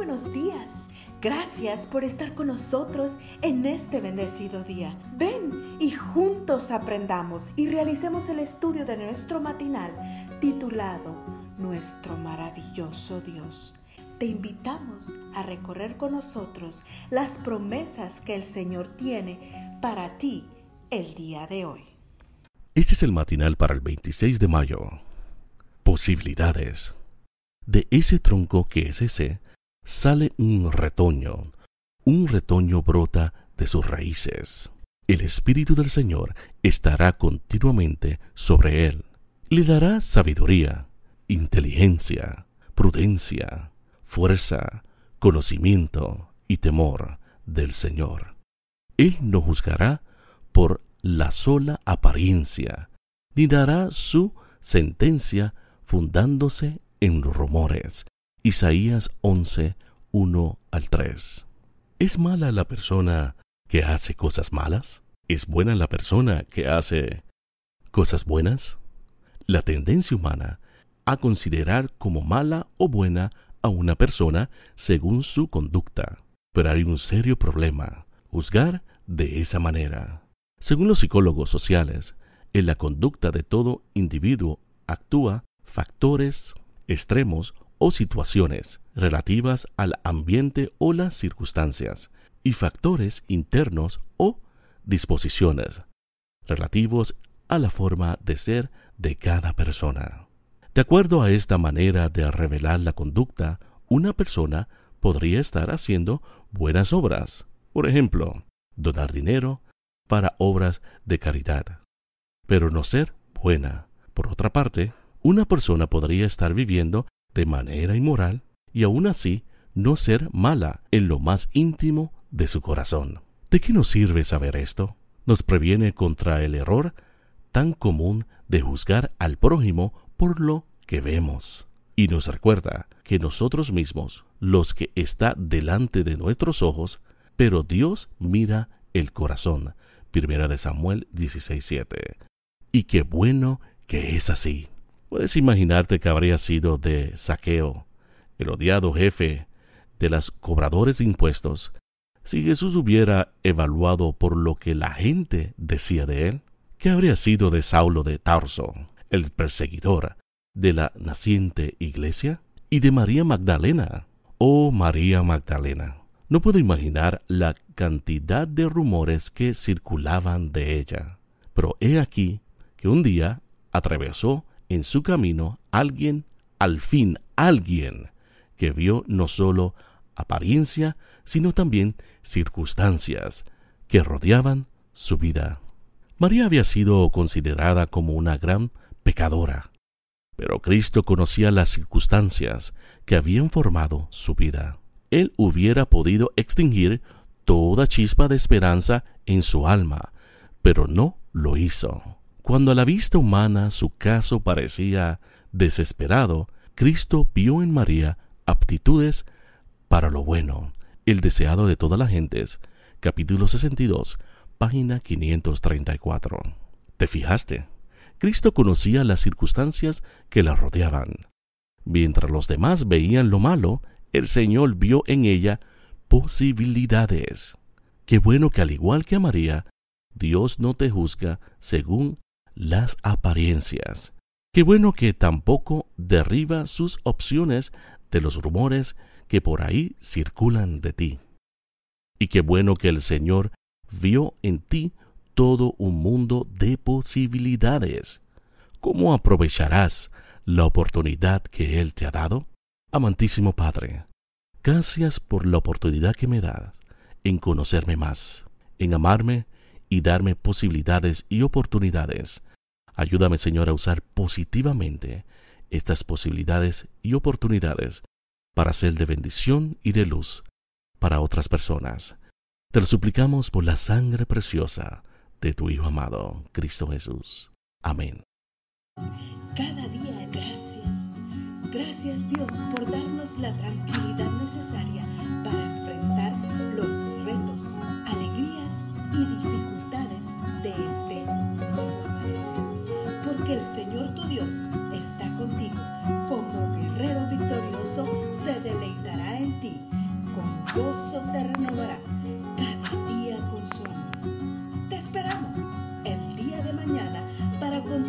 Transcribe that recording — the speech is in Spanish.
buenos días. Gracias por estar con nosotros en este bendecido día. Ven y juntos aprendamos y realicemos el estudio de nuestro matinal titulado Nuestro maravilloso Dios. Te invitamos a recorrer con nosotros las promesas que el Señor tiene para ti el día de hoy. Este es el matinal para el 26 de mayo. Posibilidades. De ese tronco que es ese, sale un retoño. Un retoño brota de sus raíces. El Espíritu del Señor estará continuamente sobre él. Le dará sabiduría, inteligencia, prudencia, fuerza, conocimiento y temor del Señor. Él no juzgará por la sola apariencia, ni dará su sentencia fundándose en rumores. Isaías 11, 1 al 3. ¿Es mala la persona que hace cosas malas? ¿Es buena la persona que hace cosas buenas? La tendencia humana a considerar como mala o buena a una persona según su conducta. Pero hay un serio problema, juzgar de esa manera. Según los psicólogos sociales, en la conducta de todo individuo actúa factores extremos o situaciones relativas al ambiente o las circunstancias, y factores internos o disposiciones relativos a la forma de ser de cada persona. De acuerdo a esta manera de revelar la conducta, una persona podría estar haciendo buenas obras, por ejemplo, donar dinero, para obras de caridad, pero no ser buena. Por otra parte, una persona podría estar viviendo de manera inmoral y aún así no ser mala en lo más íntimo de su corazón. ¿De qué nos sirve saber esto? Nos previene contra el error tan común de juzgar al prójimo por lo que vemos. Y nos recuerda que nosotros mismos, los que está delante de nuestros ojos, pero Dios mira el corazón, Primera de Samuel 16:7. Y qué bueno que es así. Puedes imaginarte que habría sido de Saqueo, el odiado jefe de los cobradores de impuestos, si Jesús hubiera evaluado por lo que la gente decía de él. ¿Qué habría sido de Saulo de Tarso, el perseguidor de la naciente iglesia? Y de María Magdalena. Oh María Magdalena. No puedo imaginar la cantidad de rumores que circulaban de ella. Pero he aquí que un día atravesó en su camino alguien, al fin alguien, que vio no sólo apariencia, sino también circunstancias que rodeaban su vida. María había sido considerada como una gran pecadora, pero Cristo conocía las circunstancias que habían formado su vida él hubiera podido extinguir toda chispa de esperanza en su alma, pero no lo hizo. Cuando a la vista humana su caso parecía desesperado, Cristo vio en María aptitudes para lo bueno, el deseado de todas las gentes. Capítulo 62, página 534. ¿Te fijaste? Cristo conocía las circunstancias que la rodeaban. Mientras los demás veían lo malo, el Señor vio en ella posibilidades. Qué bueno que al igual que a María, Dios no te juzga según las apariencias. Qué bueno que tampoco derriba sus opciones de los rumores que por ahí circulan de ti. Y qué bueno que el Señor vio en ti todo un mundo de posibilidades. ¿Cómo aprovecharás la oportunidad que Él te ha dado? Amantísimo Padre, gracias por la oportunidad que me da en conocerme más, en amarme y darme posibilidades y oportunidades. Ayúdame, Señor, a usar positivamente estas posibilidades y oportunidades para ser de bendición y de luz para otras personas. Te lo suplicamos por la sangre preciosa de tu Hijo amado, Cristo Jesús. Amén. Cada día Gracias Dios por darnos la tranquilidad necesaria